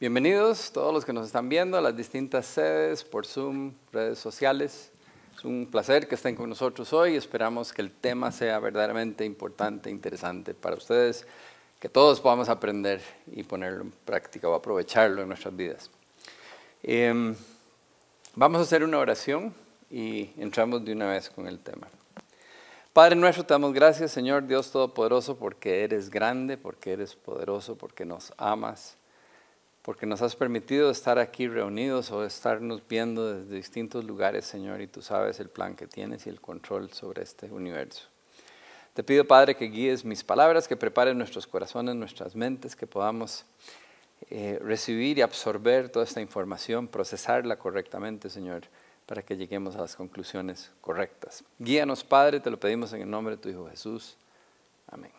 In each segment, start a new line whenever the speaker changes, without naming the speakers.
Bienvenidos todos los que nos están viendo a las distintas sedes por Zoom, redes sociales. Es un placer que estén con nosotros hoy. Esperamos que el tema sea verdaderamente importante, interesante para ustedes, que todos podamos aprender y ponerlo en práctica o aprovecharlo en nuestras vidas. Em, vamos a hacer una oración y entramos de una vez con el tema. Padre nuestro, te damos gracias, Señor Dios Todopoderoso, porque eres grande, porque eres poderoso, porque nos amas porque nos has permitido estar aquí reunidos o estarnos viendo desde distintos lugares, Señor, y tú sabes el plan que tienes y el control sobre este universo. Te pido, Padre, que guíes mis palabras, que prepares nuestros corazones, nuestras mentes, que podamos eh, recibir y absorber toda esta información, procesarla correctamente, Señor, para que lleguemos a las conclusiones correctas. Guíanos, Padre, te lo pedimos en el nombre de tu Hijo Jesús. Amén.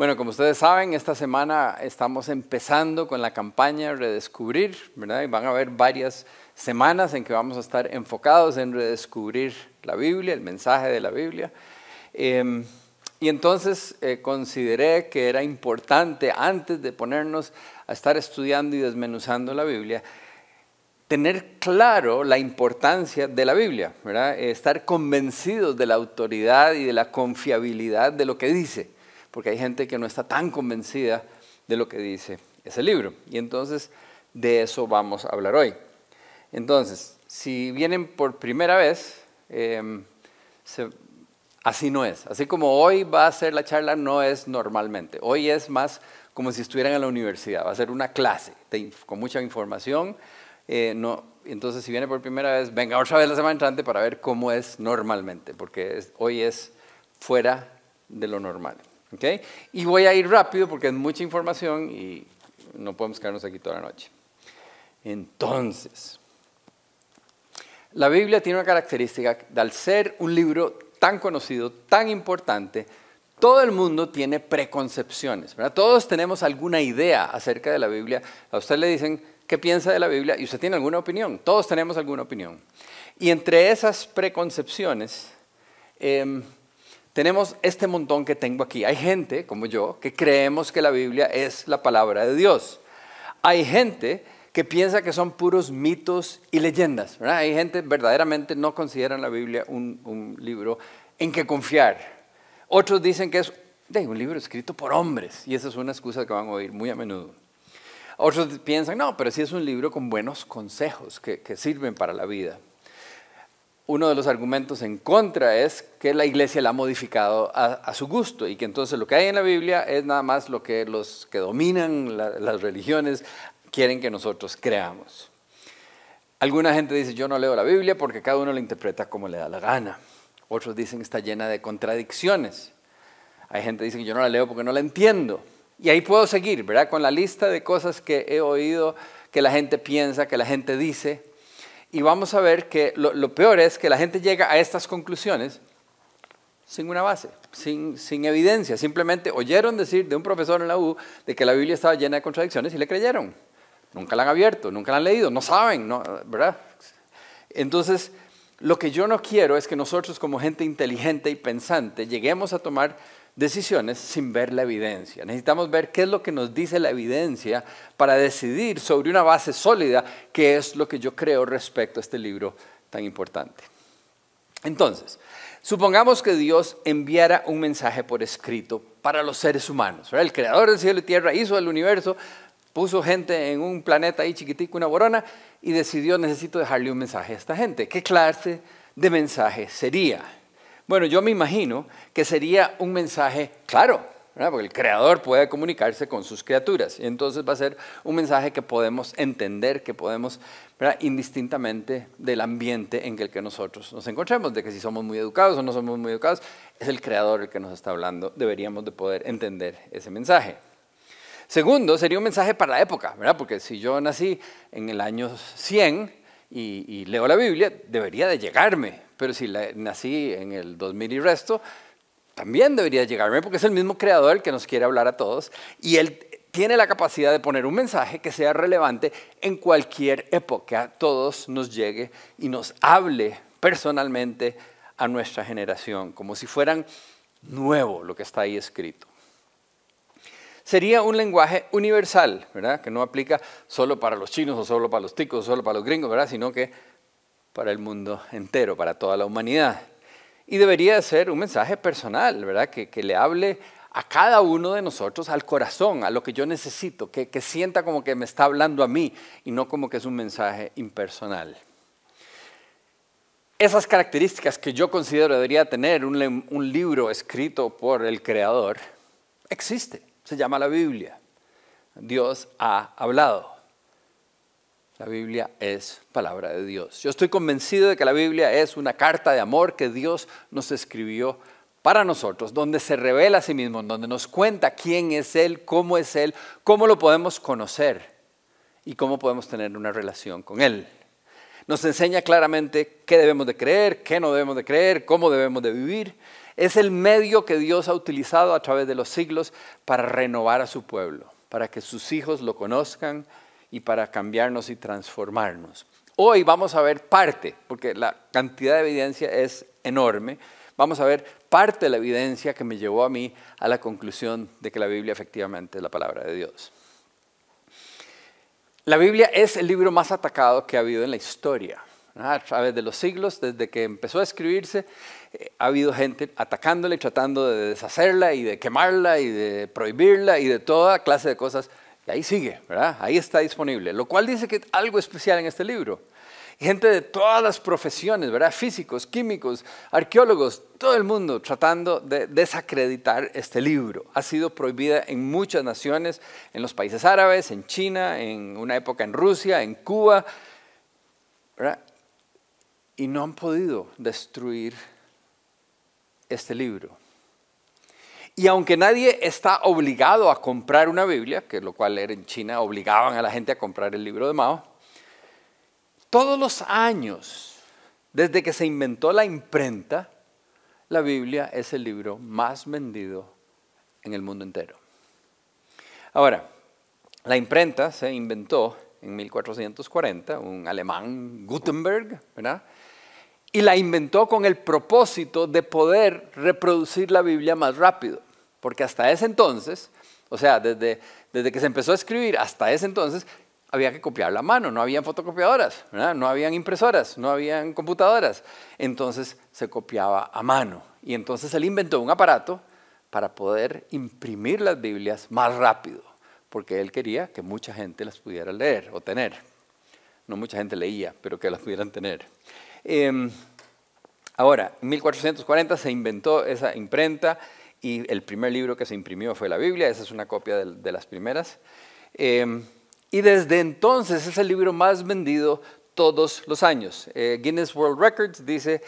Bueno, como ustedes saben, esta semana estamos empezando con la campaña Redescubrir, ¿verdad? Y van a haber varias semanas en que vamos a estar enfocados en redescubrir la Biblia, el mensaje de la Biblia. Em, y entonces eh, consideré que era importante, antes de ponernos a estar estudiando y desmenuzando la Biblia, tener claro la importancia de la Biblia, ¿verdad? estar convencidos de la autoridad y de la confiabilidad de lo que dice porque hay gente que no está tan convencida de lo que dice ese libro. Y entonces de eso vamos a hablar hoy. Entonces, si vienen por primera vez, em, así no es. Así como hoy va a ser la charla, no es normalmente. Hoy es más como si estuvieran en la universidad. Va a ser una clase con mucha información. Eh, no, entonces, si viene por primera vez, venga otra vez la semana entrante para ver cómo es normalmente, porque hoy es fuera de lo normal. ¿Okay? Y voy a ir rápido porque es mucha información y no podemos quedarnos aquí toda la noche. Entonces, la Biblia tiene una característica de al ser un libro tan conocido, tan importante, todo el mundo tiene preconcepciones. ¿verdad? Todos tenemos alguna idea acerca de la Biblia. A usted le dicen qué piensa de la Biblia y usted tiene alguna opinión. Todos tenemos alguna opinión. Y entre esas preconcepciones, eh, tenemos este montón que tengo aquí. Hay gente, como yo, que creemos que la Biblia es la palabra de Dios. Hay gente que piensa que son puros mitos y leyendas. Hay gente verdaderamente no consideran la Biblia un, libro en que confiar. Otros dicen que es un libro escrito por hombres y esa es una excusa que van a oír muy a menudo. Otros piensan, no, pero sí es un libro con buenos consejos que sirven para la vida uno de los argumentos en contra es que la iglesia la ha modificado a, su gusto y que entonces lo que hay en la Biblia es nada más lo que los que dominan las religiones quieren que nosotros creamos. Alguna gente dice, yo no leo la Biblia porque cada uno la interpreta como le da la gana. Otros dicen, está llena de contradicciones. Hay gente que dice, yo no la leo porque no la entiendo. Y ahí puedo seguir, ¿verdad? Con la lista de cosas que he oído, que la gente piensa, que la gente dice. Y vamos a ver que lo, peor es que la gente llega a estas conclusiones sin una base, sin, sin, evidencia. Simplemente oyeron decir de un profesor en la U de que la Biblia estaba llena de contradicciones y le creyeron. Nunca la han abierto, nunca la han leído, no saben, no, ¿verdad? Entonces, lo que yo no quiero es que nosotros como gente inteligente y pensante lleguemos a tomar decisiones sin ver la evidencia. Necesitamos ver qué es lo que nos dice la evidencia para decidir sobre una base sólida qué es lo que yo creo respecto a este libro tan importante. Entonces, supongamos que Dios enviara un mensaje por escrito para los seres humanos. El creador del cielo y tierra hizo el universo, puso gente en un planeta ahí chiquitico, una borona, y decidió, necesito dejarle un mensaje a esta gente. ¿Qué clase de mensaje sería? Bueno, yo me imagino que sería un mensaje claro, porque el creador puede comunicarse con sus criaturas. Y entonces va a ser un mensaje que podemos entender, que podemos, indistintamente del ambiente en el que nosotros nos encontremos, de que si somos muy educados o no somos muy educados, es el creador el que nos está hablando, deberíamos de poder entender ese mensaje. Segundo, sería un mensaje para la época, ¿verdad? porque si yo nací en el año 100 y, leo la Biblia, debería de llegarme, pero si nací en el 2000 y resto, también debería llegarme porque es el mismo creador el que nos quiere hablar a todos y él tiene la capacidad de poner un mensaje que sea relevante en cualquier época, a todos nos llegue y nos hable personalmente a nuestra generación, como si fueran nuevo lo que está ahí escrito. Sería un lenguaje universal, ¿verdad? Que no aplica solo para los chinos o solo para los ticos o solo para los gringos, ¿verdad? Sino que para el mundo entero, para toda la humanidad. Y debería ser un mensaje personal, ¿verdad? Que, le hable a cada uno de nosotros al corazón, a lo que yo necesito, que, sienta como que me está hablando a mí y no como que es un mensaje impersonal. Esas características que yo considero debería tener un, un libro escrito por el Creador, existe, se llama la Biblia. Dios ha hablado. La Biblia es palabra de Dios. Yo estoy convencido de que la Biblia es una carta de amor que Dios nos escribió para nosotros, donde se revela a sí mismo, donde nos cuenta quién es Él, cómo es Él, cómo lo podemos conocer y cómo podemos tener una relación con Él. Nos enseña claramente qué debemos de creer, qué no debemos de creer, cómo debemos de vivir. Es el medio que Dios ha utilizado a través de los siglos para renovar a su pueblo, para que sus hijos lo conozcan, y para cambiarnos y transformarnos. Hoy vamos a ver parte, porque la cantidad de evidencia es enorme, vamos a ver parte de la evidencia que me llevó a mí a la conclusión de que la Biblia efectivamente es la palabra de Dios. La Biblia es el libro más atacado que ha habido en la historia. A través de los siglos, desde que empezó a escribirse, ha habido gente atacándola y tratando de deshacerla y de quemarla y de prohibirla y de toda clase de cosas ahí sigue, ¿verdad? Ahí está disponible. Lo cual dice que es algo especial en este libro. Gente de todas las profesiones, ¿verdad? Físicos, químicos, arqueólogos, todo el mundo tratando de desacreditar este libro. Ha sido prohibida en muchas naciones, en los países árabes, en China, en una época en Rusia, en Cuba, ¿verdad? Y no han podido destruir este libro. Y aunque nadie está obligado a comprar una Biblia, que lo cual era en China, obligaban a la gente a comprar el libro de Mao, todos los años, desde que se inventó la imprenta, la Biblia es el libro más vendido en el mundo entero. Ahora, la imprenta se inventó en 1440, un alemán Gutenberg, ¿verdad? Y la inventó con el propósito de poder reproducir la Biblia más rápido. Porque hasta ese entonces, o sea, desde, que se empezó a escribir hasta ese entonces, había que copiar la mano, no habían fotocopiadoras, no habían impresoras, no habían computadoras. Entonces se copiaba a mano. Y entonces él inventó un aparato para poder imprimir las Biblias más rápido, porque él quería que mucha gente las pudiera leer o tener. No mucha gente leía, pero que las pudieran tener. Em, ahora, en 1440 se inventó esa imprenta y el primer libro que se imprimió fue la Biblia, esa es una copia de, las primeras. Em, y desde entonces es el libro más vendido todos los años. Eh, Guinness World Records dice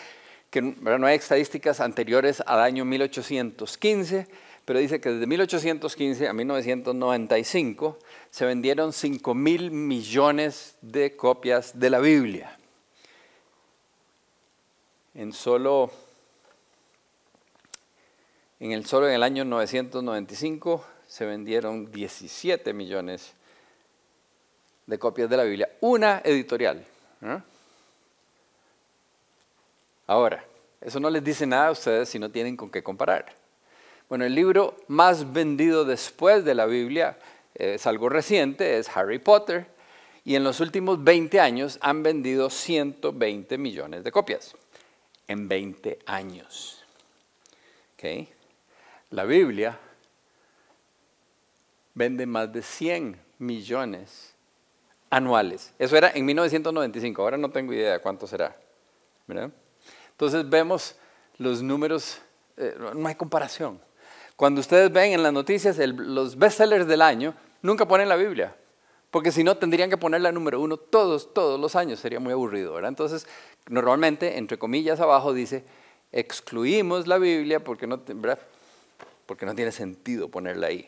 que no hay estadísticas anteriores al año 1815, pero dice que desde 1815 a 1995 se vendieron 5 mil millones de copias de la Biblia. En solo en el solo en el año 995 se vendieron 17 millones de copias de la Biblia, una editorial. Ahora, eso no les dice nada a ustedes si no tienen con qué comparar. Bueno, el libro más vendido después de la Biblia es algo reciente, es Harry Potter, y en los últimos 20 años han vendido 120 millones de copias. En 20 años. ¿Okay? La Biblia vende más de 100 millones anuales. Eso era en 1995, ahora no tengo idea de cuánto será. Entonces vemos los números, eh, no hay comparación. Cuando ustedes ven en las noticias los bestsellers del año, nunca ponen la Biblia, porque si no tendrían que ponerla número uno todos, todos los años, sería muy aburrido. ¿verdad? Entonces, normalmente, entre comillas abajo dice, excluimos la Biblia porque no, porque no tiene sentido ponerla ahí.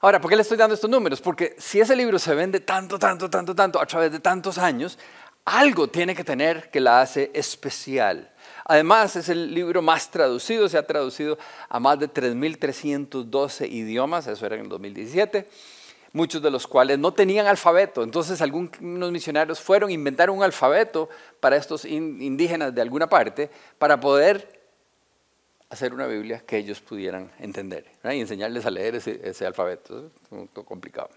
Ahora, ¿por qué le estoy dando estos números? Porque si ese libro se vende tanto, tanto, tanto, tanto a través de tantos años, algo tiene que tener que la hace especial. Además, es el libro más traducido, se ha traducido a más de 3.312 idiomas, eso era en el 2017, muchos de los cuales no tenían alfabeto. Entonces, algunos misioneros fueron a inventar un alfabeto para estos indígenas de alguna parte para poder hacer una Biblia que ellos pudieran entender y enseñarles a leer ese, alfabeto. Es un poco complicado.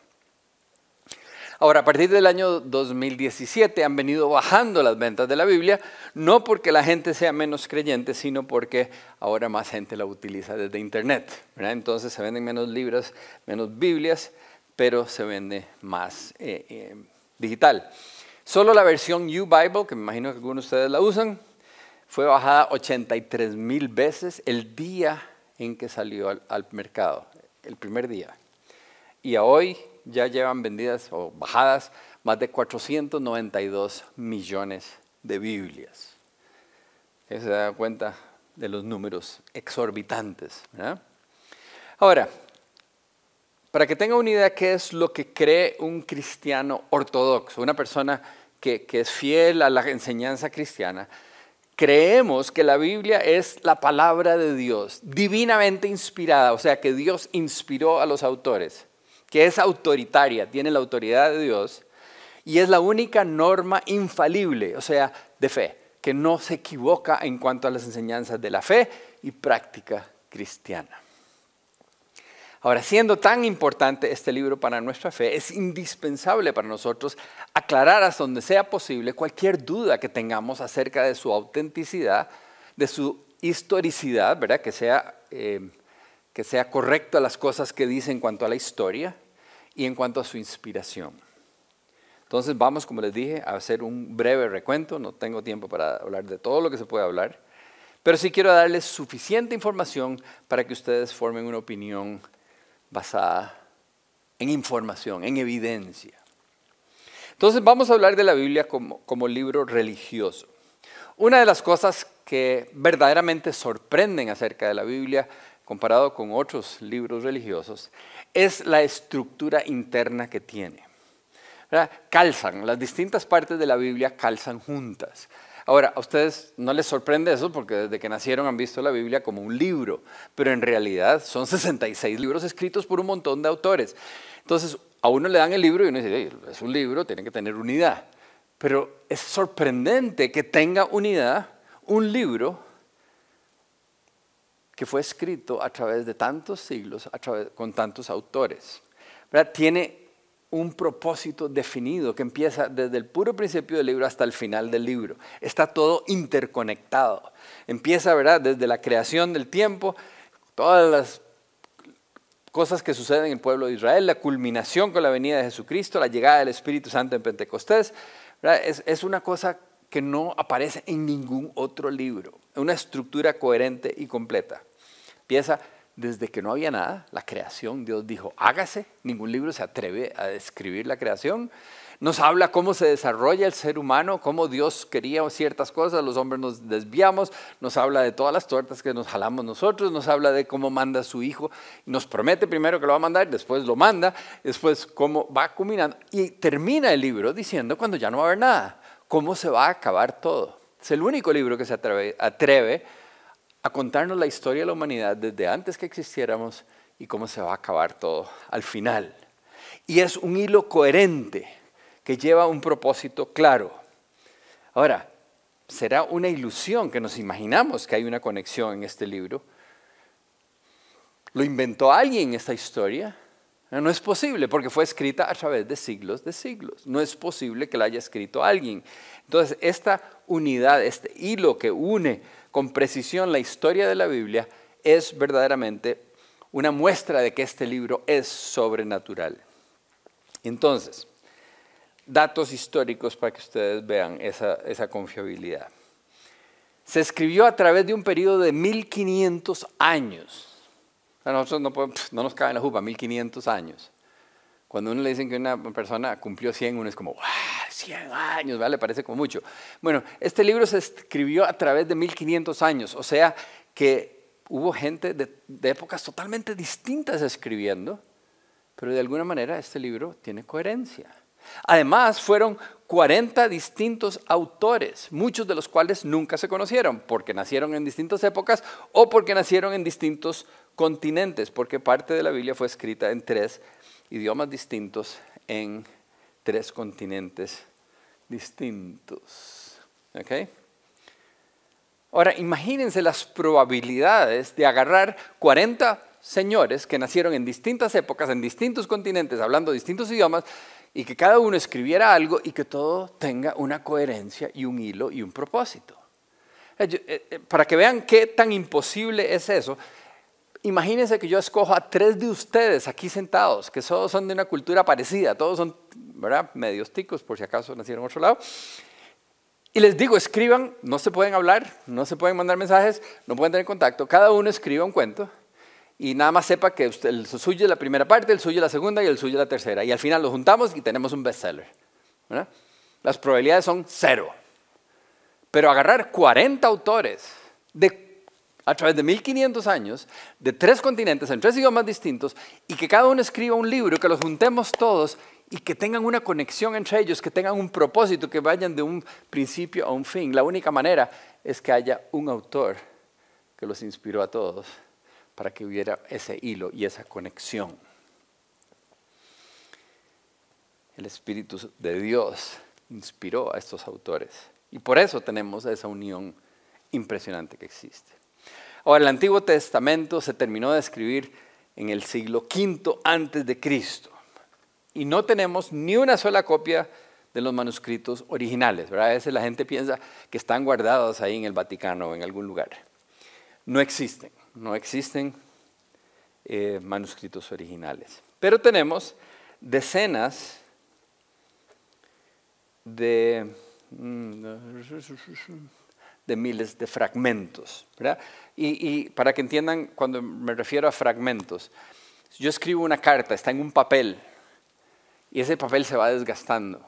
Ahora, a partir del año 2017 han venido bajando las ventas de la Biblia, no porque la gente sea menos creyente, sino porque ahora más gente la utiliza desde Internet. Entonces se venden menos libros, menos Biblias, pero se vende más eh, eh, digital. Solo la versión U-Bible, que me imagino que algunos de ustedes la usan, fue bajada 83 mil veces el día en que salió al, mercado, el primer día. Y a hoy ya llevan vendidas o bajadas más de 492 millones de Biblias. Se da cuenta de los números exorbitantes. Ahora, para que tenga una idea qué es lo que cree un cristiano ortodoxo, una persona que, que es fiel a la enseñanza cristiana, creemos que la Biblia es la palabra de Dios, divinamente inspirada, o sea que Dios inspiró a los autores que es autoritaria, tiene la autoridad de Dios y es la única norma infalible, o sea, de fe, que no se equivoca en cuanto a las enseñanzas de la fe y práctica cristiana. Ahora, siendo tan importante este libro para nuestra fe, es indispensable para nosotros aclarar hasta donde sea posible cualquier duda que tengamos acerca de su autenticidad, de su historicidad, ¿verdad? Que sea eh, que sea correcto a las cosas que dice en cuanto a la historia y en cuanto a su inspiración. Entonces vamos, como les dije, a hacer un breve recuento. No tengo tiempo para hablar de todo lo que se puede hablar, pero sí quiero darles suficiente información para que ustedes formen una opinión basada en información, en evidencia. Entonces vamos a hablar de la Biblia como, libro religioso. Una de las cosas que verdaderamente sorprenden acerca de la Biblia comparado con otros libros religiosos, es la estructura interna que tiene. Calzan, las distintas partes de la Biblia calzan juntas. Ahora, a ustedes no les sorprende eso porque desde que nacieron han visto la Biblia como un libro, pero en realidad son 66 libros escritos por un montón de autores. Entonces, a uno le dan el libro y uno dice, es un libro, tiene que tener unidad. Pero es sorprendente que tenga unidad un libro que fue escrito a través de tantos siglos, con tantos autores. Tiene un propósito definido que empieza desde el puro principio del libro hasta el final del libro. Está todo interconectado. Empieza ¿verdad? desde la creación del tiempo, todas las cosas que suceden en el pueblo de Israel, la culminación con la venida de Jesucristo, la llegada del Espíritu Santo en Pentecostés. Es, una cosa que no aparece en ningún otro libro, una estructura coherente y completa. Empieza desde que no había nada, la creación, Dios dijo, hágase, ningún libro se atreve a describir la creación. Nos habla cómo se desarrolla el ser humano, cómo Dios quería ciertas cosas, los hombres nos desviamos, nos habla de todas las tortas que nos jalamos nosotros, nos habla de cómo manda a su hijo, nos promete primero que lo va a mandar, después lo manda, después cómo va culminando y termina el libro diciendo cuando ya no va a haber nada, cómo se va a acabar todo. Es el único libro que se atreve, atreve a contarnos la historia de la humanidad desde antes que existiéramos y cómo se va a acabar todo al final. Y es un hilo coherente que lleva un propósito claro. Ahora, será una ilusión que nos imaginamos que hay una conexión en este libro. ¿Lo inventó alguien esta historia? No es posible porque fue escrita a través de siglos de siglos. No es posible que la haya escrito alguien. Entonces, esta unidad, este hilo que une con precisión la historia de la Biblia es verdaderamente una muestra de que este libro es sobrenatural. Entonces, datos históricos para que ustedes vean esa, confiabilidad. Se escribió a través de un periodo de 1500 años. A nosotros no, no nos cabe en la jupa, 1500 años. Cuando uno le dicen que una persona cumplió 100, uno es como, ¡wow! 100 años, ¿vale? Parece como mucho. Bueno, este libro se escribió a través de 1500 años, o sea que hubo gente de, de épocas totalmente distintas escribiendo, pero de alguna manera este libro tiene coherencia. Además, fueron 40 distintos autores, muchos de los cuales nunca se conocieron, porque nacieron en distintas épocas o porque nacieron en distintos continentes, porque parte de la Biblia fue escrita en tres idiomas distintos en tres continentes distintos. Ahora, imagínense las probabilidades de agarrar 40 señores que nacieron en distintas épocas, en distintos continentes, hablando distintos idiomas, y que cada uno escribiera algo y que todo tenga una coherencia y un hilo y un propósito. Eh, eh, eh, para que vean qué tan imposible es eso, imagínense que yo escojo a tres de ustedes aquí sentados, que todos son de una cultura parecida, todos son ¿verdad? medios ticos, por si acaso nacieron en otro lado, y les digo, escriban, no se pueden hablar, no se pueden mandar mensajes, no pueden tener contacto, cada uno escriba un cuento y nada más sepa que el suyo es la primera parte, el suyo es la segunda y el suyo es la tercera. Y al final lo juntamos y tenemos un bestseller. Las probabilidades son cero. Pero agarrar 40 autores de, a través de 1500 años, de tres continentes, en tres idiomas distintos, y que cada uno escriba un libro, que los juntemos todos y que tengan una conexión entre ellos, que tengan un propósito, que vayan de un principio a un fin. La única manera es que haya un autor que los inspiró a todos para que hubiera ese hilo y esa conexión. El Espíritu de Dios inspiró a estos autores y por eso tenemos esa unión impresionante que existe. Ahora, el Antiguo Testamento se terminó de escribir en el siglo V antes de Cristo y no tenemos ni una sola copia de los manuscritos originales. A veces la gente piensa que están guardados ahí en el Vaticano o en algún lugar. No existen, no existen eh, manuscritos originales. Pero tenemos decenas de, mm, de miles de fragmentos. y para que entiendan, cuando me refiero a fragmentos, yo escribo una carta, está en un papel, y ese papel se va desgastando.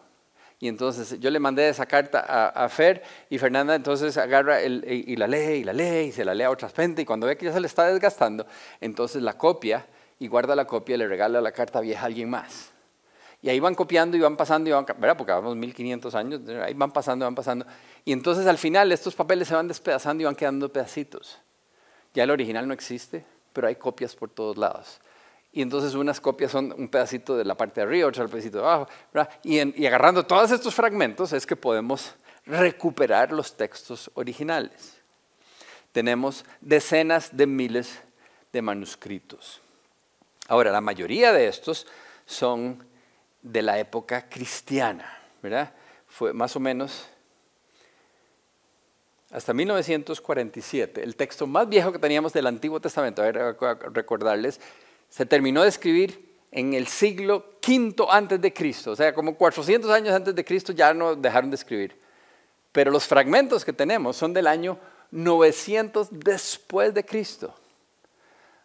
Y entonces yo le mandé esa carta a, Fer y Fernanda entonces agarra el, y, la lee y la lee y se la lee a otra gente y cuando ve que ya se le está desgastando, entonces la copia y guarda la copia y le regala la carta vieja a alguien más. Y ahí van copiando y van pasando y van, ¿verdad? Porque vamos 1500 años, ahí van pasando y van pasando. Y entonces al final estos papeles se van despedazando y van quedando pedacitos. Ya el original no existe, pero hay copias por todos lados y entonces unas copias son un pedacito de la parte de arriba, otro pedacito de abajo, y, agarrando todos estos fragmentos es que podemos recuperar los textos originales. Tenemos decenas de miles de manuscritos. Ahora, la mayoría de estos son de la época cristiana. Fue más o menos hasta 1947, el texto más viejo que teníamos del Antiguo Testamento, a ver, recordarles, se terminó de escribir en el siglo V antes de Cristo, o sea, como 400 años antes de Cristo ya no dejaron de escribir. Pero los fragmentos que tenemos son del año 900 después de Cristo.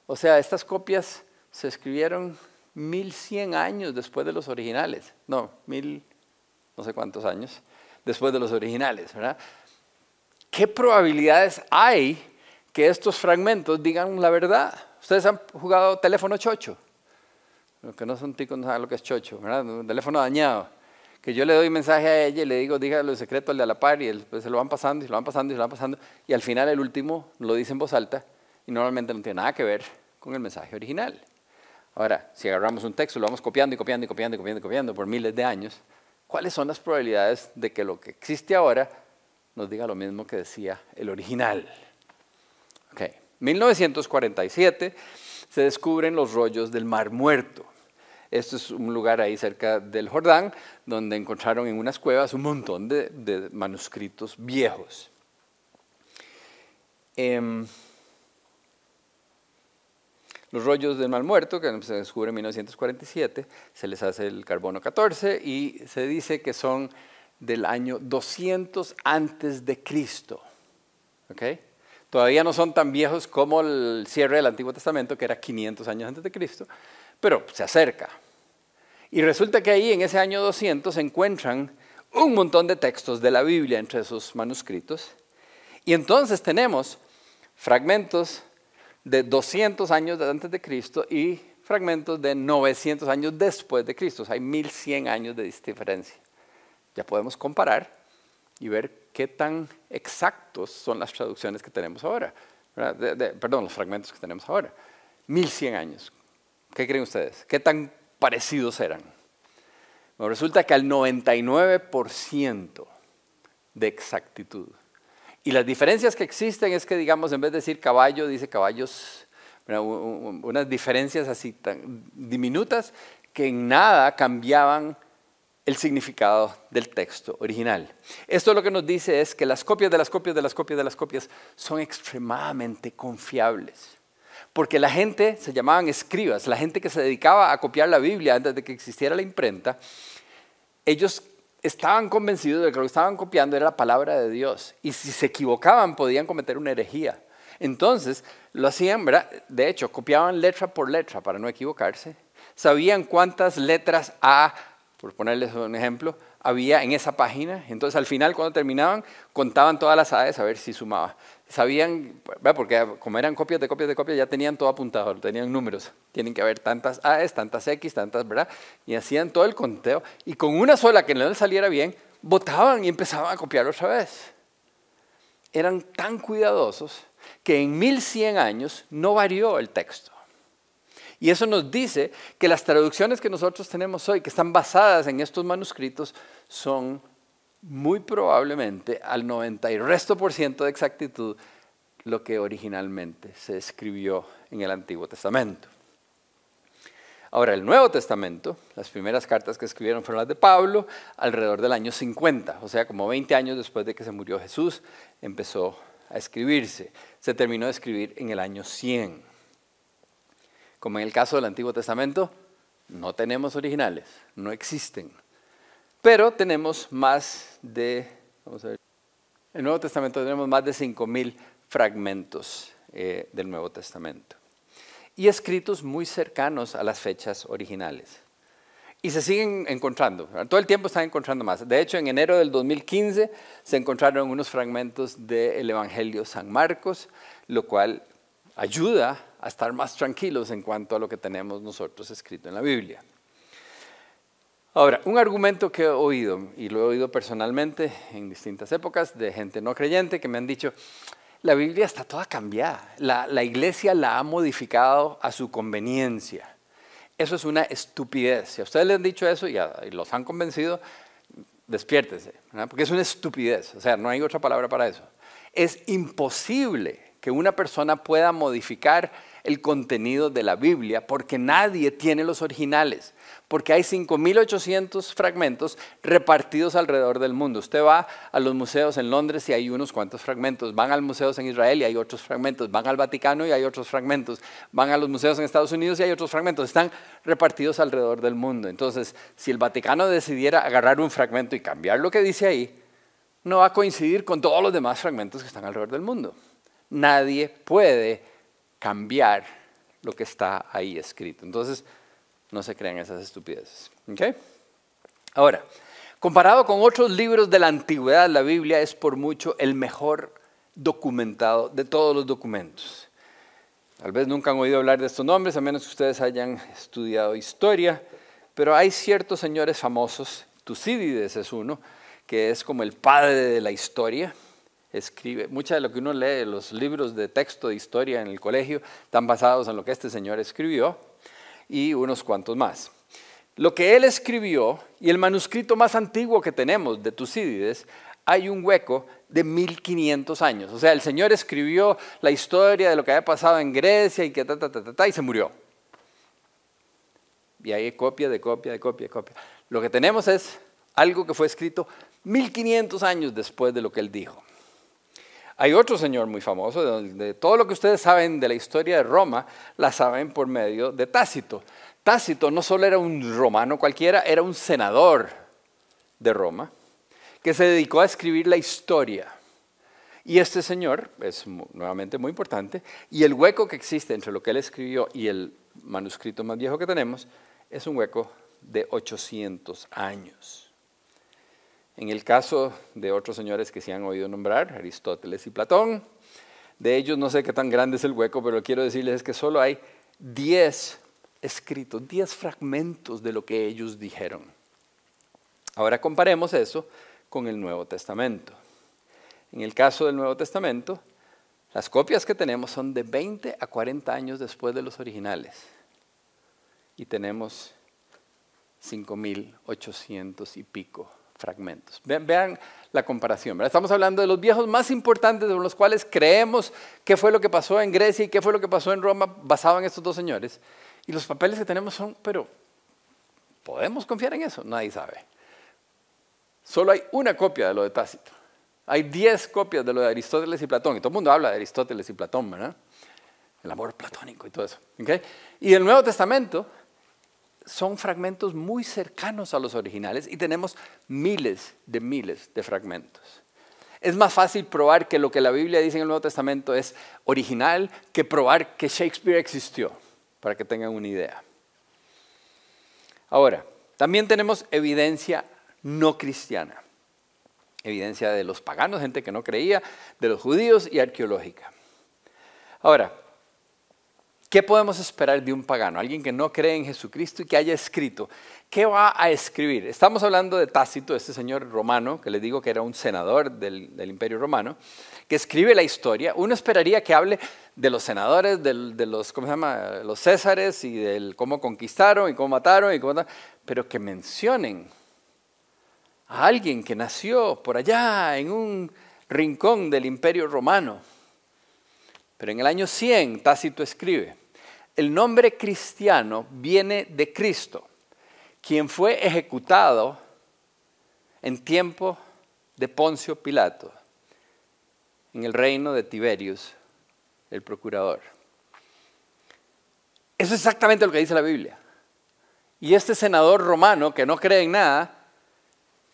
O sea, estas copias se escribieron 1100 años después de los originales. No, mil, no sé cuántos años después de los originales, ¿verdad? ¿Qué probabilidades hay que estos fragmentos digan la verdad? Ustedes han jugado teléfono chocho. Los que no son ticos no saben lo que es chocho, ¿verdad? Un teléfono dañado. Que yo le doy mensaje a ella y le digo, dígale el secreto al de la par y pues, se lo van pasando y se lo van pasando y se lo van pasando. Y al final el último lo dice en voz alta y normalmente no tiene nada que ver con el mensaje original. Ahora, si agarramos un texto, lo vamos copiando y copiando y copiando y copiando y copiando por miles de años, ¿cuáles son las probabilidades de que lo que existe ahora nos diga lo mismo que decía el original? Okay. 1947 se descubren los rollos del Mar Muerto. Esto es un lugar ahí cerca del Jordán, donde encontraron en unas cuevas un montón de, manuscritos viejos. Em, los rollos del Mar Muerto, que se descubren en 1947, se les hace el carbono 14 y se dice que son del año 200 antes de Cristo. ¿Okay? Todavía no son tan viejos como el cierre del Antiguo Testamento, que era 500 años antes de Cristo, pero se acerca. Y resulta que ahí en ese año 200 se encuentran un montón de textos de la Biblia entre esos manuscritos. Y entonces tenemos fragmentos de 200 años antes de Cristo y fragmentos de 900 años después de Cristo. hay 1100 años de diferencia. Ya podemos comparar y ver qué tan exactos son las traducciones que tenemos ahora. perdón, los fragmentos que tenemos ahora. 1100 años. ¿Qué creen ustedes? ¿Qué tan parecidos eran? resulta que al 99% de exactitud. Y las diferencias que existen es que, digamos, en vez de decir caballo, dice caballos, unas diferencias así tan diminutas que en nada cambiaban el significado del texto original. Esto lo que nos dice es que las copias de las copias de las copias de las copias son extremadamente confiables. Porque la gente, se llamaban escribas, la gente que se dedicaba a copiar la Biblia antes de que existiera la imprenta, ellos estaban convencidos de que lo que estaban copiando era la palabra de Dios. Y si se equivocaban podían cometer una herejía. Entonces, lo hacían, ¿verdad? De hecho, copiaban letra por letra para no equivocarse. Sabían cuántas letras A por ponerles un ejemplo, había en esa página. Entonces al final cuando terminaban contaban todas las AES a ver si sumaba. Sabían, porque como eran copias de copias de copias ya tenían todo apuntado, tenían números. Tienen que haber tantas AES, tantas X, tantas, ¿verdad? Y hacían todo el conteo. Y con una sola que no les saliera bien, votaban y empezaban a copiar otra vez. Eran tan cuidadosos que en 1100 años no varió el texto. Y eso nos dice que las traducciones que nosotros tenemos hoy, que están basadas en estos manuscritos, son muy probablemente al 90 y resto por ciento de exactitud lo que originalmente se escribió en el Antiguo Testamento. Ahora, el Nuevo Testamento, las primeras cartas que escribieron fueron las de Pablo alrededor del año 50, o sea, como 20 años después de que se murió Jesús, empezó a escribirse. Se terminó de escribir en el año 100. Como en el caso del Antiguo Testamento, no tenemos originales, no existen. Pero tenemos más de, vamos a ver, el Nuevo Testamento tenemos más de 5.000 fragmentos eh, del Nuevo Testamento. Y escritos muy cercanos a las fechas originales. Y se siguen encontrando, todo el tiempo están encontrando más. De hecho, en enero del 2015 se encontraron unos fragmentos del Evangelio San Marcos, lo cual ayuda a estar más tranquilos en cuanto a lo que tenemos nosotros escrito en la Biblia. Ahora, un argumento que he oído, y lo he oído personalmente en distintas épocas, de gente no creyente que me han dicho, la Biblia está toda cambiada, la, iglesia la ha modificado a su conveniencia. Eso es una estupidez. Si a ustedes les han dicho eso y, los han convencido, despiértese, porque es una estupidez. O sea, no hay otra palabra para eso. Es imposible que una persona pueda modificar el contenido de la Biblia porque nadie tiene los originales, porque hay 5.800 fragmentos repartidos alrededor del mundo. Usted va a los museos en Londres y hay unos cuantos fragmentos, van a los museos en Israel y hay otros fragmentos, van al Vaticano y hay otros fragmentos, van a los museos en Estados Unidos y hay otros fragmentos, están repartidos alrededor del mundo. Entonces, si el Vaticano decidiera agarrar un fragmento y cambiar lo que dice ahí, no va a coincidir con todos los demás fragmentos que están alrededor del mundo nadie puede cambiar lo que está ahí escrito. Entonces, no se crean esas estupideces. Ahora, comparado con otros libros de la antigüedad, la Biblia es por mucho el mejor documentado de todos los documentos. Tal vez nunca han oído hablar de estos nombres, a menos que ustedes hayan estudiado historia, pero hay ciertos señores famosos, Tucídides es uno, que es como el padre de la historia, escribe, mucha de lo que uno lee, los libros de texto de historia en el colegio, están basados en lo que este señor escribió y unos cuantos más. Lo que él escribió y el manuscrito más antiguo que tenemos de Tucídides, hay un hueco de 1500 años. O sea, el señor escribió la historia de lo que había pasado en Grecia y que ta, ta, ta, ta, y se murió. Y hay copia de copia de copia de copia. Lo que tenemos es algo que fue escrito 1500 años después de lo que él dijo. Hay otro señor muy famoso, de, todo lo que ustedes saben de la historia de Roma, la saben por medio de Tácito. Tácito no solo era un romano cualquiera, era un senador de Roma que se dedicó a escribir la historia. Y este señor es nuevamente muy importante, y el hueco que existe entre lo que él escribió y el manuscrito más viejo que tenemos es un hueco de 800 años. En el caso de otros señores que se han oído nombrar, Aristóteles y Platón, de ellos no sé qué tan grande es el hueco, pero quiero decirles es que solo hay 10 escritos, 10 fragmentos de lo que ellos dijeron. Ahora comparemos eso con el Nuevo Testamento. En el caso del Nuevo Testamento, las copias que tenemos son de 20 a 40 años después de los originales. Y tenemos 5.800 y pico fragmentos. Vean, la comparación. Estamos hablando de los viejos más importantes de los cuales creemos qué fue lo que pasó en Grecia y qué fue lo que pasó en Roma basado en estos dos señores. Y los papeles que tenemos son, pero ¿podemos confiar en eso? Nadie sabe. Solo hay una copia de lo de Tácito. Hay diez copias de lo de Aristóteles y Platón. Y todo el mundo habla de Aristóteles y Platón, ¿verdad? El amor platónico y todo eso. Y el Nuevo Testamento son fragmentos muy cercanos a los originales y tenemos miles de miles de fragmentos. Es más fácil probar que lo que la Biblia dice en el Nuevo Testamento es original que probar que Shakespeare existió, para que tengan una idea. Ahora, también tenemos evidencia no cristiana, evidencia de los paganos, gente que no creía, de los judíos y arqueológica. Ahora, ¿Qué podemos esperar de un pagano? Alguien que no cree en Jesucristo y que haya escrito. ¿Qué va a escribir? Estamos hablando de Tácito, este señor romano, que le digo que era un senador del, Imperio Romano, que escribe la historia. Uno esperaría que hable de los senadores, de los, ¿cómo se llama? los césares y del cómo conquistaron y cómo mataron, y cómo, pero que mencionen a alguien que nació por allá en un rincón del Imperio Romano. Pero en el año 100 Tácito escribe, el nombre cristiano viene de Cristo, quien fue ejecutado en tiempo de Poncio Pilato, en el reino de Tiberius, el procurador. Eso es exactamente lo que dice la Biblia. Y este senador romano que no cree en nada,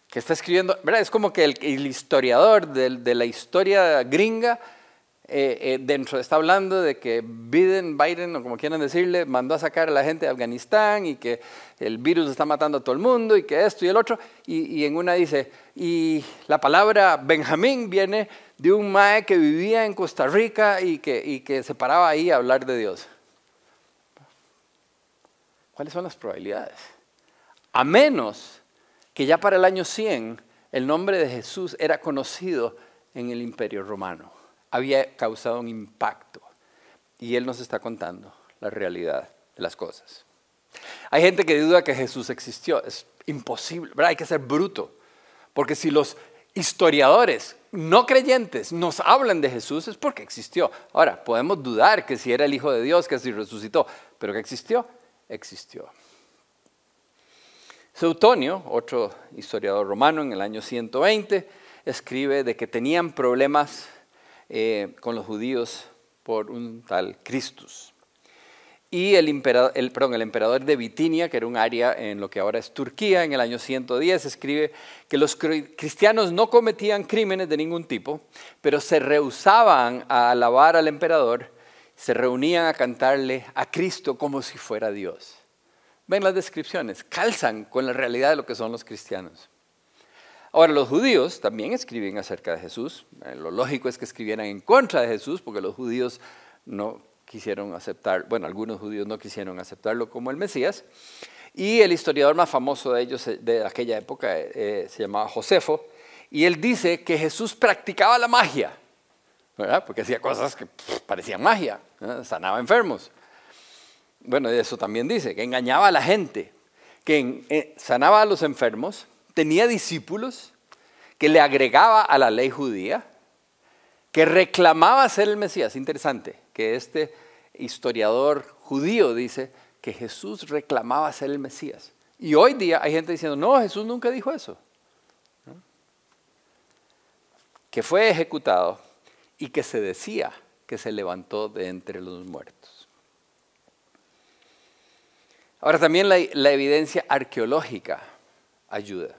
que está escribiendo, ¿verdad? es como que el, historiador de la historia gringa eh, eh, dentro está hablando de que Biden, Biden, o como quieran decirle, mandó a sacar a la gente de Afganistán y que el virus está matando a todo el mundo y que esto y el otro. Y, en una dice, y la palabra Benjamín viene de un mae que vivía en Costa Rica y que, y que se paraba ahí a hablar de Dios. ¿Cuáles son las probabilidades? A menos que ya para el año 100 el nombre de Jesús era conocido en el imperio romano había causado un impacto. Y Él nos está contando la realidad de las cosas. Hay gente que duda que Jesús existió. Es imposible, Hay que ser bruto. Porque si los historiadores no creyentes nos hablan de Jesús es porque existió. Ahora, podemos dudar que si era el Hijo de Dios, que si resucitó, pero que existió, existió. Seutonio, otro historiador romano en el año 120, escribe de que tenían problemas eh, con los judíos por un tal Christus. Y el emperador, el, el emperador de Bitinia, que era un área en lo que ahora es Turquía, en el año 110, escribe que los cristianos no cometían crímenes de ningún tipo, pero se rehusaban a alabar al emperador, se reunían a cantarle a Cristo como si fuera Dios. Ven las descripciones, calzan con la realidad de lo que son los cristianos. Ahora, los judíos también escriben acerca de Jesús. Eh, lo lógico es que escribieran en contra de Jesús, porque los judíos no quisieron aceptar, bueno, algunos judíos no quisieron aceptarlo como el Mesías. Y el historiador más famoso de ellos eh, de aquella época eh, se llamaba Josefo, y él dice que Jesús practicaba la magia, ¿verdad? porque hacía cosas que parecían magia, sanaba enfermos. Bueno, eso también dice, que engañaba a la gente, que sanaba a los enfermos, tenía discípulos, que le agregaba a la ley judía, que reclamaba ser el Mesías. Interesante que este historiador judío dice que Jesús reclamaba ser el Mesías. Y hoy día hay gente diciendo, no, Jesús nunca dijo eso. Que fue ejecutado y que se decía que se levantó de entre los muertos. Ahora también la, evidencia arqueológica ayuda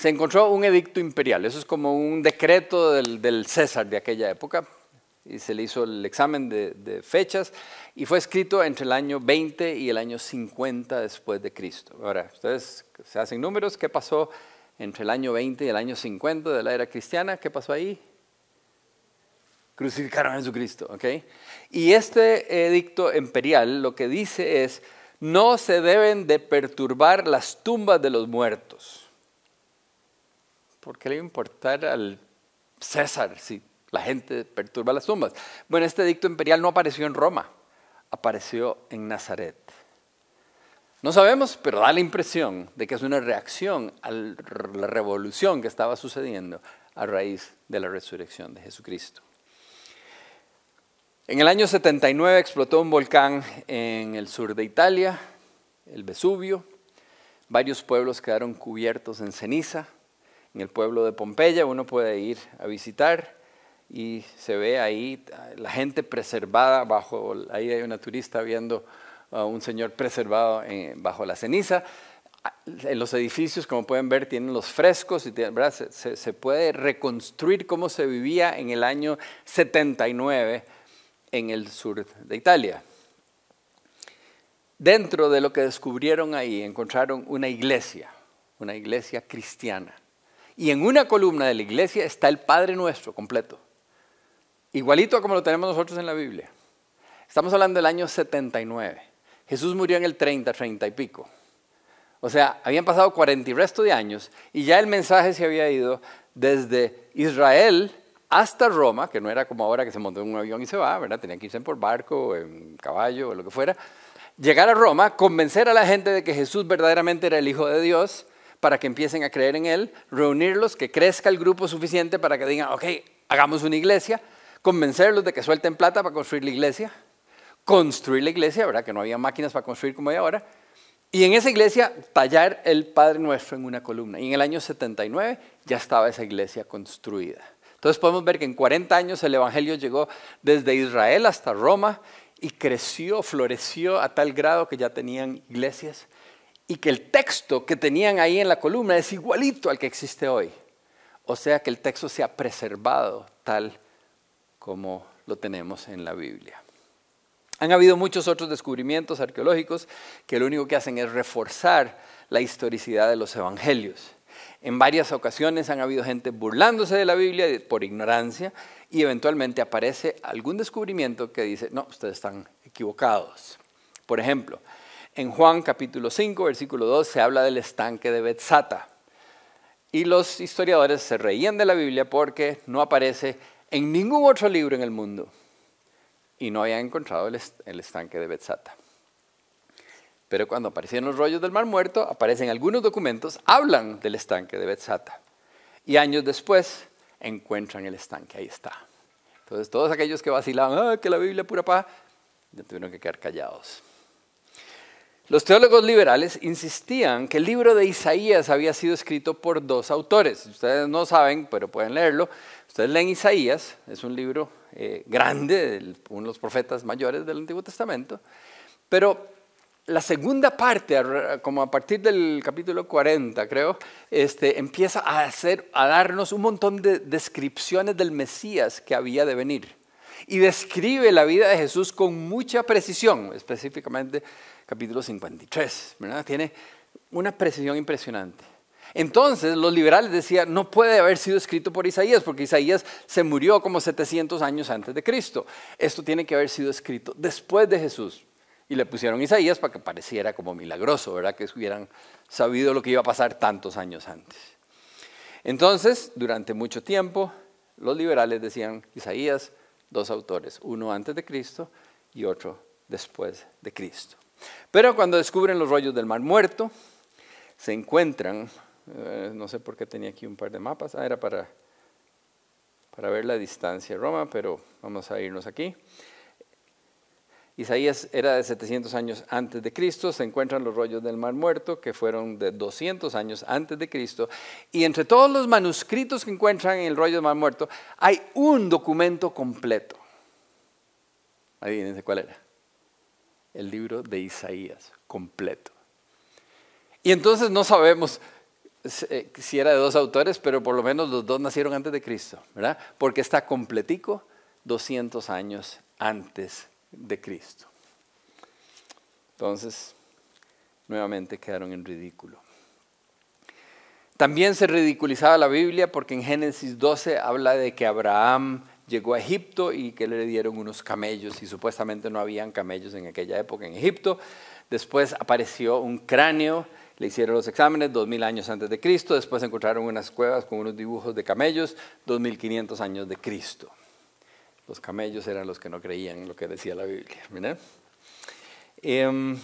se encontró un edicto imperial, eso es como un decreto del, César de aquella época, y se le hizo el examen de, fechas, y fue escrito entre el año 20 y el año 50 después de Cristo. Ahora, ustedes se hacen números, ¿qué pasó entre el año 20 y el año 50 de la era cristiana? ¿Qué pasó ahí? Crucificaron a Jesucristo, ¿ok? Y este edicto imperial lo que dice es, no se deben de perturbar las tumbas de los muertos. ¿Por qué le iba a importar al César si la gente perturba las tumbas? Bueno, este edicto imperial no apareció en Roma, apareció en Nazaret. No sabemos, pero da la impresión de que es una reacción a la revolución que estaba sucediendo a raíz de la resurrección de Jesucristo. En el año 79 explotó un volcán en el sur de Italia, el Vesubio. Varios pueblos quedaron cubiertos en ceniza. En el pueblo de Pompeya uno puede ir a visitar y se ve ahí la gente preservada bajo, ahí hay una turista viendo a un señor preservado eh, bajo la ceniza. En los edificios, como pueden ver, tienen los frescos y se, se, puede reconstruir cómo se vivía en el año 79 en el sur de Italia. Dentro de lo que descubrieron ahí encontraron una iglesia, una iglesia cristiana. Y en una columna de la iglesia está el Padre Nuestro completo, igualito a como lo tenemos nosotros en la Biblia. Estamos hablando del año 79. Jesús murió en el 30, 30 y pico. O sea, habían pasado 40 y resto de años y ya el mensaje se había ido desde Israel hasta Roma, que no era como ahora que se montó en un avión y se va, ¿verdad? Tenían que irse por barco, en caballo o lo que fuera. Llegar a Roma, convencer a la gente de que Jesús verdaderamente era el Hijo de Dios para que empiecen a creer en Él, reunirlos, que crezca el grupo suficiente para que digan, ok, hagamos una iglesia, convencerlos de que suelten plata para construir la iglesia, construir la iglesia, ¿verdad? Que no había máquinas para construir como hay ahora. Y en esa iglesia tallar el Padre Nuestro en una columna. Y en el año 79 ya estaba esa iglesia construida. Entonces podemos ver que en 40 años el Evangelio llegó desde Israel hasta Roma y creció, floreció a tal grado que ya tenían iglesias y que el texto que tenían ahí en la columna es igualito al que existe hoy. O sea que el texto se ha preservado tal como lo tenemos en la Biblia. Han habido muchos otros descubrimientos arqueológicos que lo único que hacen es reforzar la historicidad de los evangelios. En varias ocasiones han habido gente burlándose de la Biblia por ignorancia y eventualmente aparece algún descubrimiento que dice, no, ustedes están equivocados. Por ejemplo, en Juan capítulo 5, versículo 2 se habla del estanque de Betzata. Y los historiadores se reían de la Biblia porque no aparece en ningún otro libro en el mundo y no habían encontrado el, estanque de Betzata. Pero cuando aparecieron los rollos del Mar Muerto, aparecen algunos documentos, hablan del estanque de Betzata. Y años después encuentran el estanque, ahí está. Entonces todos aquellos que vacilaban, ah, que la Biblia pura pa, ya tuvieron que quedar callados. Los teólogos liberales insistían que el libro de Isaías había sido escrito por dos autores. Ustedes no saben, pero pueden leerlo. Ustedes leen Isaías, es un libro eh, grande, uno de los profetas mayores del Antiguo Testamento, pero la segunda parte, como a partir del capítulo 40, creo, este, empieza a, hacer, a darnos un montón de descripciones del Mesías que había de venir. Y describe la vida de Jesús con mucha precisión, específicamente capítulo 53. ¿verdad? Tiene una precisión impresionante. Entonces los liberales decían, no puede haber sido escrito por Isaías, porque Isaías se murió como 700 años antes de Cristo. Esto tiene que haber sido escrito después de Jesús. Y le pusieron Isaías para que pareciera como milagroso, ¿verdad? Que hubieran sabido lo que iba a pasar tantos años antes. Entonces, durante mucho tiempo, los liberales decían Isaías, dos autores, uno antes de Cristo y otro después de Cristo. Pero cuando descubren los rollos del Mar Muerto, se encuentran eh, no sé por qué tenía aquí un par de mapas. Ah, era para, para ver la distancia de Roma, pero vamos a irnos aquí. Isaías era de 700 años antes de Cristo, se encuentran los rollos del Mar Muerto, que fueron de 200 años antes de Cristo, y entre todos los manuscritos que encuentran en el rollo del Mar Muerto, hay un documento completo. Adivínense cuál era. El libro de Isaías, completo. Y entonces no sabemos eh, si era de dos autores, pero por lo menos los dos nacieron antes de Cristo, ¿verdad? Porque está completico 200 años antes de Cristo. Entonces, nuevamente quedaron en ridículo. También se ridiculizaba la Biblia porque en Génesis 12 habla de que Abraham llegó a Egipto y que le dieron unos camellos y supuestamente no habían camellos en aquella época en Egipto. Después apareció un cráneo le hicieron los exámenes 2000 años antes de Cristo, después encontraron unas cuevas con unos dibujos de camellos 2500 años de Cristo. Los camellos eran los que no creían en lo que decía la Biblia. Em,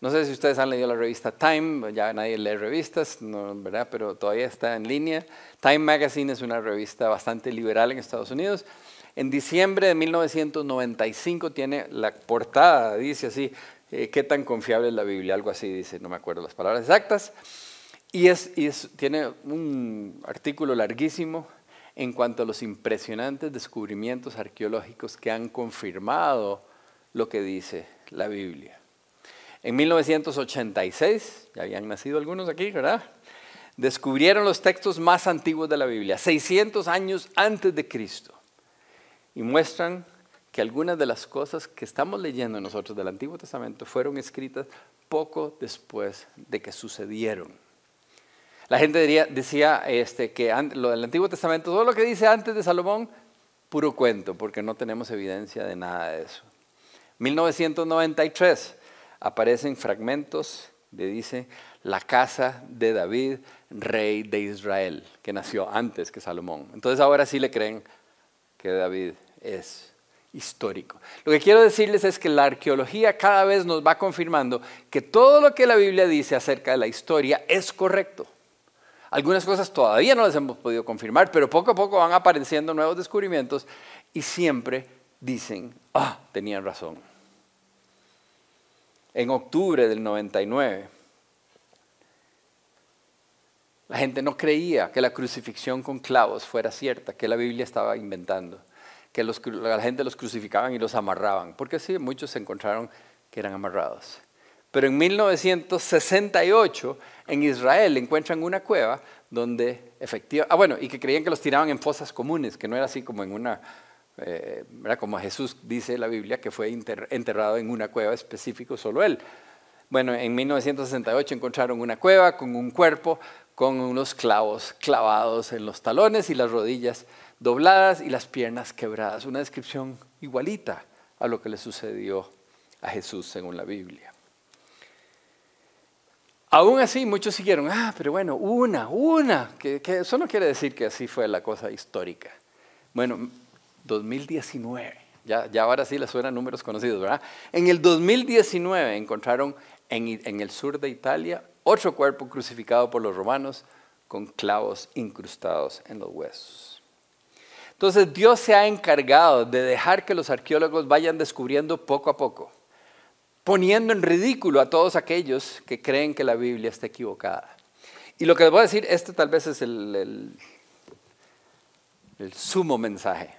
No sé si ustedes han leído la revista Time, ya nadie lee revistas, ¿verdad? pero todavía está en línea. Time Magazine es una revista bastante liberal en Estados Unidos. En diciembre de 1995 tiene la portada, dice así, eh, ¿qué tan confiable es la Biblia? Algo así dice, no me acuerdo las palabras exactas. Y, es, tiene un artículo larguísimo en cuanto a los impresionantes descubrimientos arqueológicos que han confirmado lo que dice la Biblia. En 1986, ya habían nacido algunos aquí, ¿verdad? Descubrieron los textos más antiguos de la Biblia, 600 años antes de Cristo, y muestran que algunas de las cosas que estamos leyendo nosotros del Antiguo Testamento fueron escritas poco después de que sucedieron. La gente decía este, que lo del Antiguo Testamento, todo lo que dice antes de Salomón, puro cuento, porque no tenemos evidencia de nada de eso. 1993, aparecen fragmentos de, dice, la casa de David, rey de Israel, que nació antes que Salomón. Entonces ahora sí le creen que David es histórico. Lo que quiero decirles es que la arqueología cada vez nos va confirmando que todo lo que la Biblia dice acerca de la historia es correcto. Algunas cosas todavía no las hemos podido confirmar, pero poco a poco van apareciendo nuevos descubrimientos y siempre dicen, ah, tenían razón en octubre del 99. La gente no creía que la crucifixión con clavos fuera cierta, que la Biblia estaba inventando, que la gente los crucificaban y los amarraban, porque sí, muchos se encontraron que eran amarrados. Pero en 1968 en Israel encuentran una cueva donde efectivamente, ah bueno, y que creían que los tiraban en fosas comunes, que no era así como en una eh, como Jesús dice en la Biblia, que fue enterrado en una cueva específica, solo él. Bueno, en 1968 encontraron una cueva con un cuerpo con unos clavos clavados en los talones y las rodillas dobladas y las piernas quebradas. Una descripción igualita a lo que le sucedió a Jesús según la Biblia. Aún así, muchos siguieron, ah, pero bueno, una, una, que, que eso no quiere decir que así fue la cosa histórica. Bueno, 2019. Ya, ya ahora sí les suenan números conocidos, ¿verdad? En el 2019 encontraron en, en el sur de Italia otro cuerpo crucificado por los romanos con clavos incrustados en los huesos. Entonces Dios se ha encargado de dejar que los arqueólogos vayan descubriendo poco a poco, poniendo en ridículo a todos aquellos que creen que la Biblia está equivocada. Y lo que les voy a decir, este tal vez es el, el, el sumo mensaje.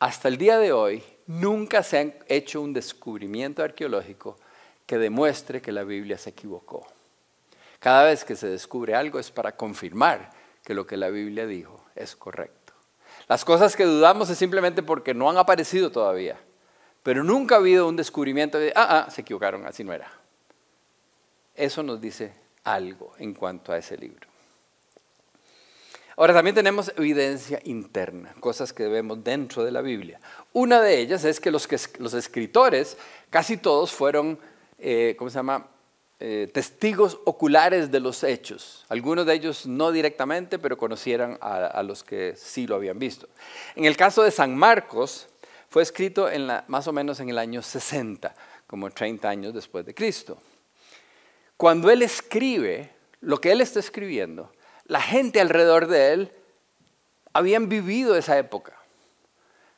Hasta el día de hoy nunca se ha hecho un descubrimiento arqueológico que demuestre que la Biblia se equivocó. Cada vez que se descubre algo es para confirmar que lo que la Biblia dijo es correcto. Las cosas que dudamos es simplemente porque no han aparecido todavía, pero nunca ha habido un descubrimiento de, ah, ah, se equivocaron, así no era. Eso nos dice algo en cuanto a ese libro. Ahora también tenemos evidencia interna, cosas que vemos dentro de la Biblia. Una de ellas es que los, escritores, casi todos fueron, eh, ¿cómo se llama? Eh, testigos oculares de los hechos. Algunos de ellos no directamente, pero conocieran a, los que sí lo habían visto. En el caso de San Marcos, fue escrito más o menos en el año 60, como 30 años después de Cristo. Cuando él escribe, lo que él está escribiendo la gente alrededor de él habían vivido esa época,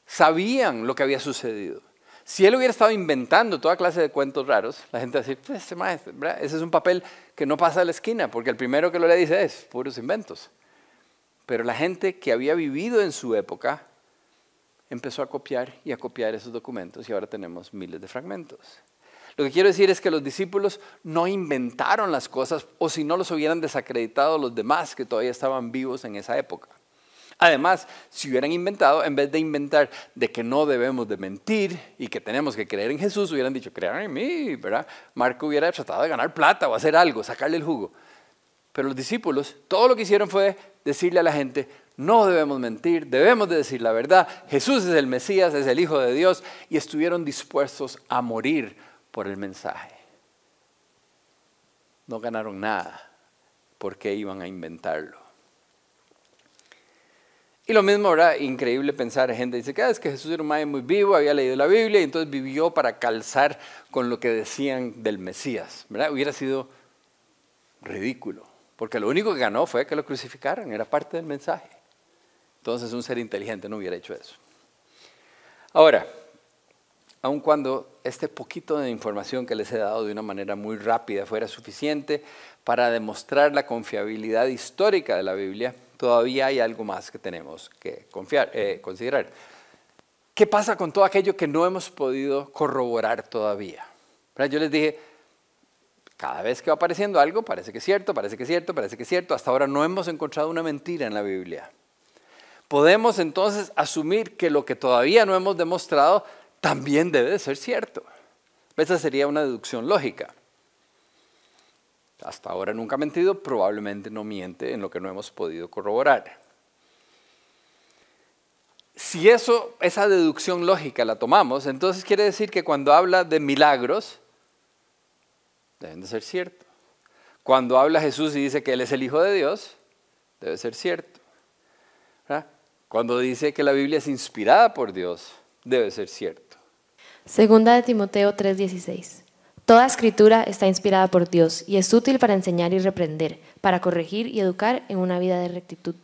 sabían lo que había sucedido. Si él hubiera estado inventando toda clase de cuentos raros, la gente decir, pues ese maestro, ese es un papel que no pasa a la esquina, porque el primero que lo le dice es puros inventos. Pero la gente que había vivido en su época empezó a copiar y a copiar esos documentos y ahora tenemos miles de fragmentos. Lo que quiero decir es que los discípulos no inventaron las cosas o si no los hubieran desacreditado los demás que todavía estaban vivos en esa época. Además, si hubieran inventado, en vez de inventar de que no debemos de mentir y que tenemos que creer en Jesús, hubieran dicho, crean en mí, ¿verdad? Marco hubiera tratado de ganar plata o hacer algo, sacarle el jugo. Pero los discípulos, todo lo que hicieron fue decirle a la gente, no debemos mentir, debemos de decir la verdad, Jesús es el Mesías, es el Hijo de Dios, y estuvieron dispuestos a morir por el mensaje. No ganaron nada porque iban a inventarlo. Y lo mismo, ¿verdad? Increíble pensar, gente dice que ah, es que Jesús era un hombre muy vivo, había leído la Biblia y entonces vivió para calzar con lo que decían del Mesías, ¿verdad? Hubiera sido ridículo, porque lo único que ganó fue que lo crucificaran, era parte del mensaje. Entonces un ser inteligente no hubiera hecho eso. Ahora, aun cuando este poquito de información que les he dado de una manera muy rápida fuera suficiente para demostrar la confiabilidad histórica de la Biblia, todavía hay algo más que tenemos que eh, considerar. ¿Qué pasa con todo aquello que no hemos podido corroborar todavía? Yo les dije, cada vez que va apareciendo algo, parece que es cierto, parece que es cierto, parece que es cierto. Hasta ahora no hemos encontrado una mentira en la Biblia. Podemos entonces asumir que lo que todavía no hemos demostrado también debe de ser cierto. Esa sería una deducción lógica hasta ahora nunca ha mentido, probablemente no miente en lo que no hemos podido corroborar. Si eso, esa deducción lógica la tomamos, entonces quiere decir que cuando habla de milagros, deben de ser ciertos. Cuando habla Jesús y dice que Él es el Hijo de Dios, debe ser cierto. Cuando dice que la Biblia es inspirada por Dios, debe ser cierto.
Segunda de Timoteo 3:16. Toda escritura está inspirada por Dios y es útil para enseñar y reprender, para corregir y educar en una vida de rectitud.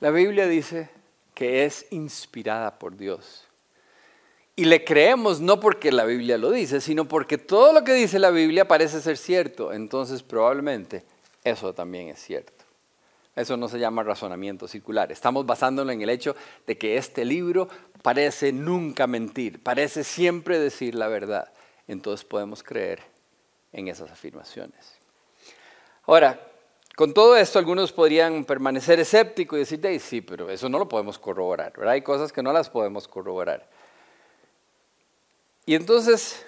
La Biblia dice que es inspirada por Dios. Y le creemos no porque la Biblia lo dice, sino porque todo lo que dice la Biblia parece ser cierto. Entonces probablemente eso también es cierto. Eso no se llama razonamiento circular. Estamos basándolo en el hecho de que este libro parece nunca mentir, parece siempre decir la verdad. Entonces podemos creer en esas afirmaciones. Ahora, con todo esto, algunos podrían permanecer escépticos y decir, sí, pero eso no lo podemos corroborar, ¿verdad? Hay cosas que no las podemos corroborar. Y entonces,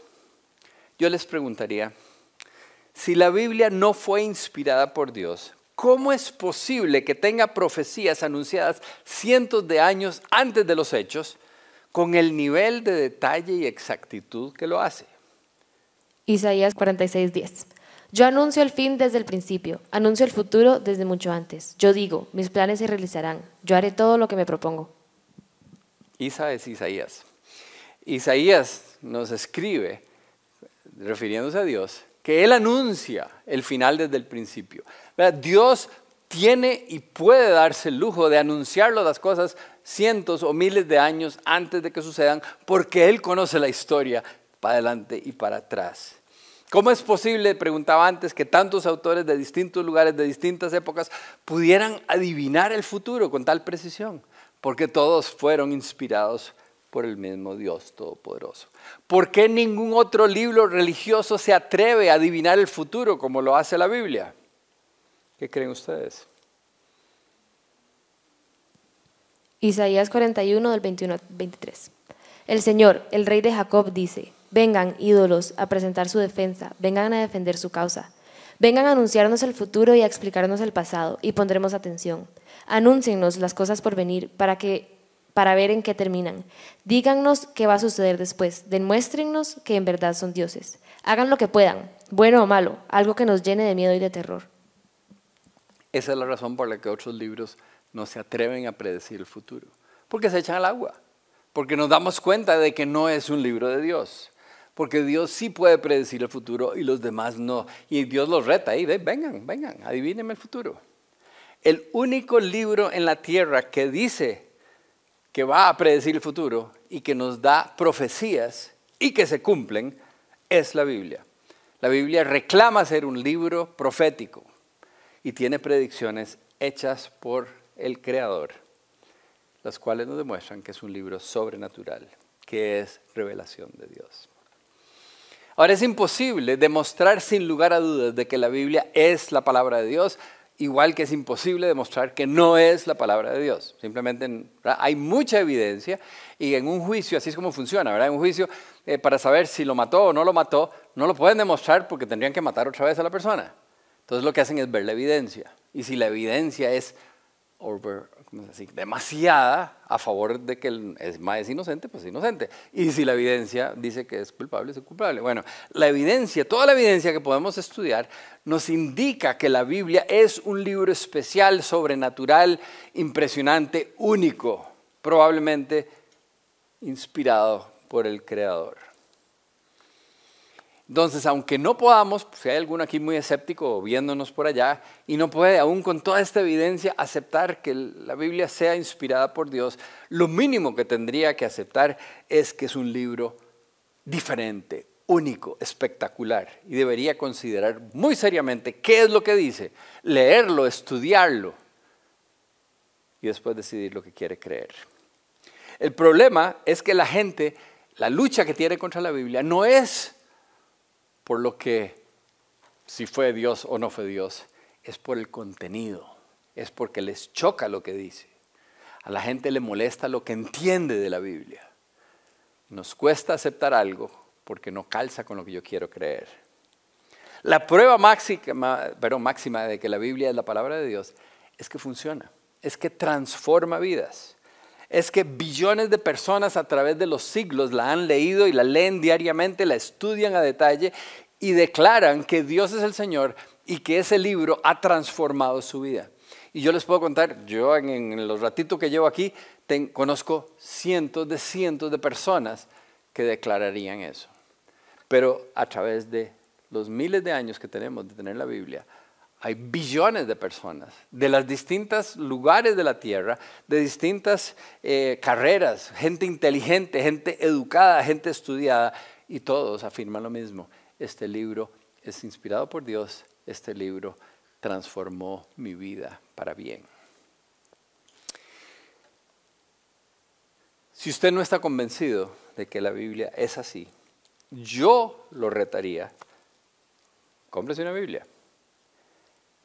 yo les preguntaría, si la Biblia no fue inspirada por Dios, ¿Cómo es posible que tenga profecías anunciadas cientos de años antes de los hechos con el nivel de detalle y exactitud que lo hace?
Isaías 46:10. Yo anuncio el fin desde el principio, anuncio el futuro desde mucho antes. Yo digo, mis planes se realizarán, yo haré todo lo que me propongo.
Isa es Isaías. Isaías nos escribe, refiriéndose a Dios, que Él anuncia el final desde el principio. Dios tiene y puede darse el lujo de anunciarlo las cosas cientos o miles de años antes de que sucedan, porque Él conoce la historia para adelante y para atrás. ¿Cómo es posible, preguntaba antes, que tantos autores de distintos lugares, de distintas épocas, pudieran adivinar el futuro con tal precisión? Porque todos fueron inspirados por el mismo Dios Todopoderoso. ¿Por qué ningún otro libro religioso se atreve a adivinar el futuro como lo hace la Biblia? ¿Qué creen ustedes?
Isaías 41 del 21 al 23. El Señor, el Rey de Jacob, dice, vengan ídolos a presentar su defensa, vengan a defender su causa. Vengan a anunciarnos el futuro y a explicarnos el pasado, y pondremos atención. Anúncienos las cosas por venir para que para ver en qué terminan. Díganos qué va a suceder después. Demuéstrennos que en verdad son dioses. Hagan lo que puedan, bueno o malo, algo que nos llene de miedo y de terror.
Esa es la razón por la que otros libros no se atreven a predecir el futuro. Porque se echan al agua. Porque nos damos cuenta de que no es un libro de Dios. Porque Dios sí puede predecir el futuro y los demás no. Y Dios los reta ahí, vengan, vengan, adivínenme el futuro. El único libro en la tierra que dice que va a predecir el futuro y que nos da profecías y que se cumplen es la Biblia. La Biblia reclama ser un libro profético y tiene predicciones hechas por el Creador, las cuales nos demuestran que es un libro sobrenatural, que es revelación de Dios. Ahora es imposible demostrar sin lugar a dudas de que la Biblia es la palabra de Dios, igual que es imposible demostrar que no es la palabra de Dios. Simplemente hay mucha evidencia y en un juicio así es como funciona, ¿verdad? En un juicio eh, para saber si lo mató o no lo mató, no lo pueden demostrar porque tendrían que matar otra vez a la persona. Entonces lo que hacen es ver la evidencia. Y si la evidencia es over, demasiada a favor de que el es más es inocente, pues es inocente. Y si la evidencia dice que es culpable, es culpable. Bueno, la evidencia, toda la evidencia que podemos estudiar nos indica que la Biblia es un libro especial, sobrenatural, impresionante, único, probablemente inspirado por el Creador. Entonces, aunque no podamos, si hay alguno aquí muy escéptico viéndonos por allá y no puede aún con toda esta evidencia aceptar que la Biblia sea inspirada por Dios, lo mínimo que tendría que aceptar es que es un libro diferente, único, espectacular y debería considerar muy seriamente qué es lo que dice, leerlo, estudiarlo y después decidir lo que quiere creer. El problema es que la gente, la lucha que tiene contra la Biblia no es por lo que si fue Dios o no fue Dios, es por el contenido, es porque les choca lo que dice. A la gente le molesta lo que entiende de la Biblia. Nos cuesta aceptar algo porque no calza con lo que yo quiero creer. La prueba máxima, máxima de que la Biblia es la palabra de Dios es que funciona, es que transforma vidas es que billones de personas a través de los siglos la han leído y la leen diariamente, la estudian a detalle y declaran que Dios es el Señor y que ese libro ha transformado su vida. Y yo les puedo contar, yo en, los ratitos que llevo aquí, conozco cientos de cientos de personas que declararían eso. Pero a través de los miles de años que tenemos de tener la Biblia, hay billones de personas de los distintos lugares de la tierra, de distintas eh, carreras, gente inteligente, gente educada, gente estudiada, y todos afirman lo mismo. Este libro es inspirado por Dios, este libro transformó mi vida para bien. Si usted no está convencido de que la Biblia es así, yo lo retaría, cómprese una Biblia.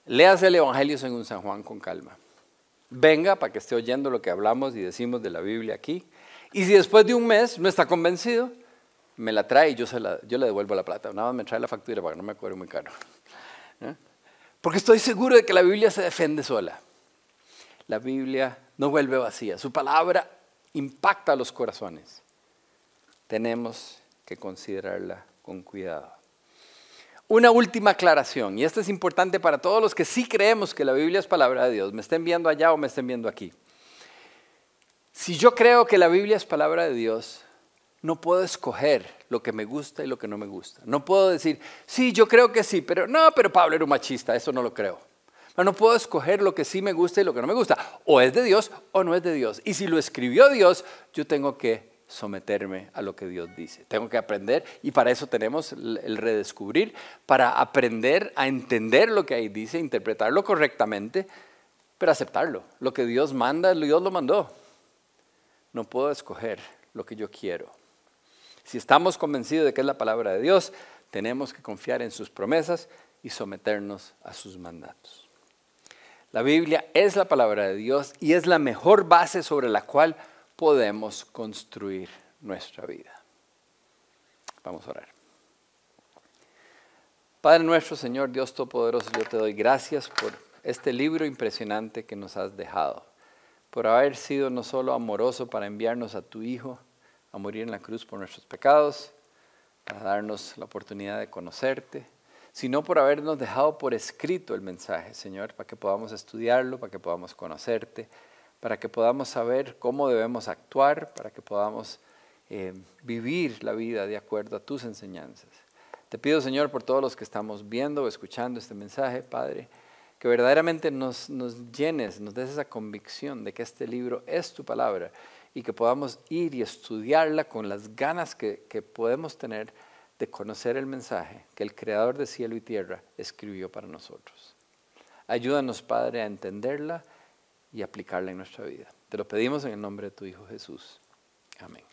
Léase el Evangelio según San Juan con calma. Venga para que esté oyendo lo que hablamos y decimos de la Biblia aquí. Y si después de un mes no está convencido, me la trae y yo, se la, le devuelvo la plata. Nada más me trae la factura para que no me cobre muy caro. ¿Eh? Porque estoy seguro de que la Biblia se defiende sola. La Biblia no vuelve vacía. Su palabra impacta los corazones. Tenemos que considerarla con cuidado. Una última aclaración, y esto es importante para todos los que sí creemos que la Biblia es palabra de Dios, me estén viendo allá o me estén viendo aquí. Si yo creo que la Biblia es palabra de Dios, no puedo escoger lo que me gusta y lo que no me gusta. No puedo decir, sí, yo creo que sí, pero no, pero Pablo era un machista, eso no lo creo. No, no puedo escoger lo que sí me gusta y lo que no me gusta. O es de Dios o no es de Dios. Y si lo escribió Dios, yo tengo que someterme a lo que Dios dice. Tengo que aprender y para eso tenemos el redescubrir, para aprender a entender lo que ahí dice, interpretarlo correctamente, pero aceptarlo. Lo que Dios manda, Dios lo mandó. No puedo escoger lo que yo quiero. Si estamos convencidos de que es la palabra de Dios, tenemos que confiar en sus promesas y someternos a sus mandatos. La Biblia es la palabra de Dios y es la mejor base sobre la cual podemos construir nuestra vida. Vamos a orar. Padre nuestro, Señor Dios Todopoderoso, yo te doy gracias por este libro impresionante que nos has dejado, por haber sido no solo amoroso para enviarnos a tu Hijo a morir en la cruz por nuestros pecados, para darnos la oportunidad de conocerte, sino por habernos dejado por escrito el mensaje, Señor, para que podamos estudiarlo, para que podamos conocerte, para que podamos saber cómo debemos actuar, para que podamos eh, vivir la vida de acuerdo a tus enseñanzas. Te pido, Señor, por todos los que estamos viendo o escuchando este mensaje, Padre, que verdaderamente nos, llenes, nos des esa convicción de que este libro es tu palabra y que podamos ir y estudiarla con las ganas que, que podemos tener de conocer el mensaje que el Creador de cielo y tierra escribió para nosotros. Ayúdanos, Padre, a entenderla y aplicarla en nuestra vida. Te lo pedimos en el nombre de tu Hijo Jesús. Amén.